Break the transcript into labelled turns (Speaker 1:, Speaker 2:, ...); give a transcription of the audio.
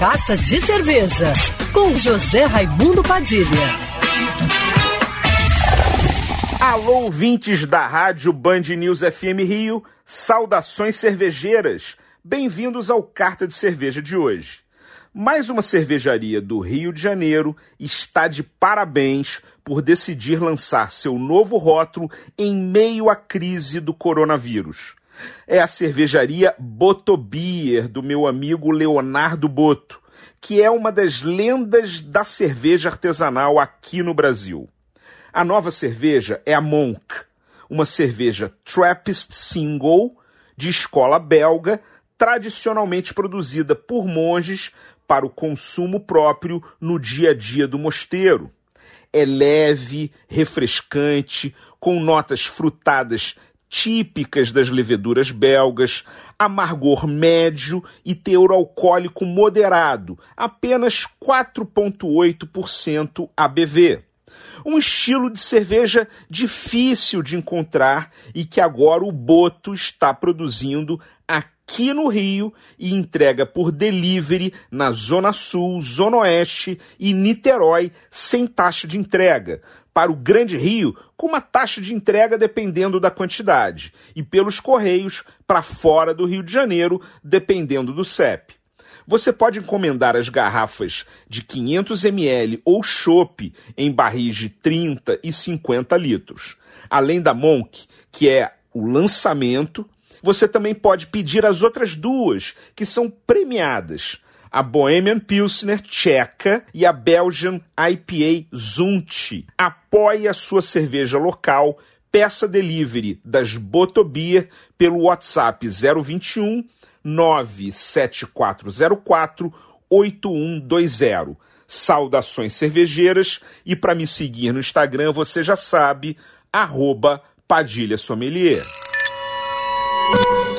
Speaker 1: Carta de Cerveja, com José Raimundo Padilha.
Speaker 2: Alô, ouvintes da Rádio Band News FM Rio, saudações cervejeiras. Bem-vindos ao Carta de Cerveja de hoje. Mais uma cervejaria do Rio de Janeiro está de parabéns por decidir lançar seu novo rótulo em meio à crise do coronavírus. É a cervejaria Botobier, do meu amigo Leonardo Boto, que é uma das lendas da cerveja artesanal aqui no Brasil. A nova cerveja é a Monk, uma cerveja Trappist Single de escola belga, tradicionalmente produzida por monges para o consumo próprio no dia a dia do mosteiro. É leve, refrescante, com notas frutadas típicas das leveduras belgas, amargor médio e teor alcoólico moderado, apenas 4,8% ABV. Um estilo de cerveja difícil de encontrar e que agora o Boto está produzindo aqui no Rio e entrega por delivery na Zona Sul, Zona Oeste e Niterói sem taxa de entrega. Para o Grande Rio, com uma taxa de entrega dependendo da quantidade, e pelos Correios para fora do Rio de Janeiro, dependendo do CEP. Você pode encomendar as garrafas de 500 ml ou chopp em barris de 30 e 50 litros. Além da Monk, que é o lançamento, você também pode pedir as outras duas, que são premiadas. A Bohemian Pilsner tcheca e a Belgian IPA Zunti. Apoie a sua cerveja local, peça delivery das Botobier pelo WhatsApp 021 97404 8120. Saudações cervejeiras e para me seguir no Instagram, você já sabe, arroba Padilha Sommelier.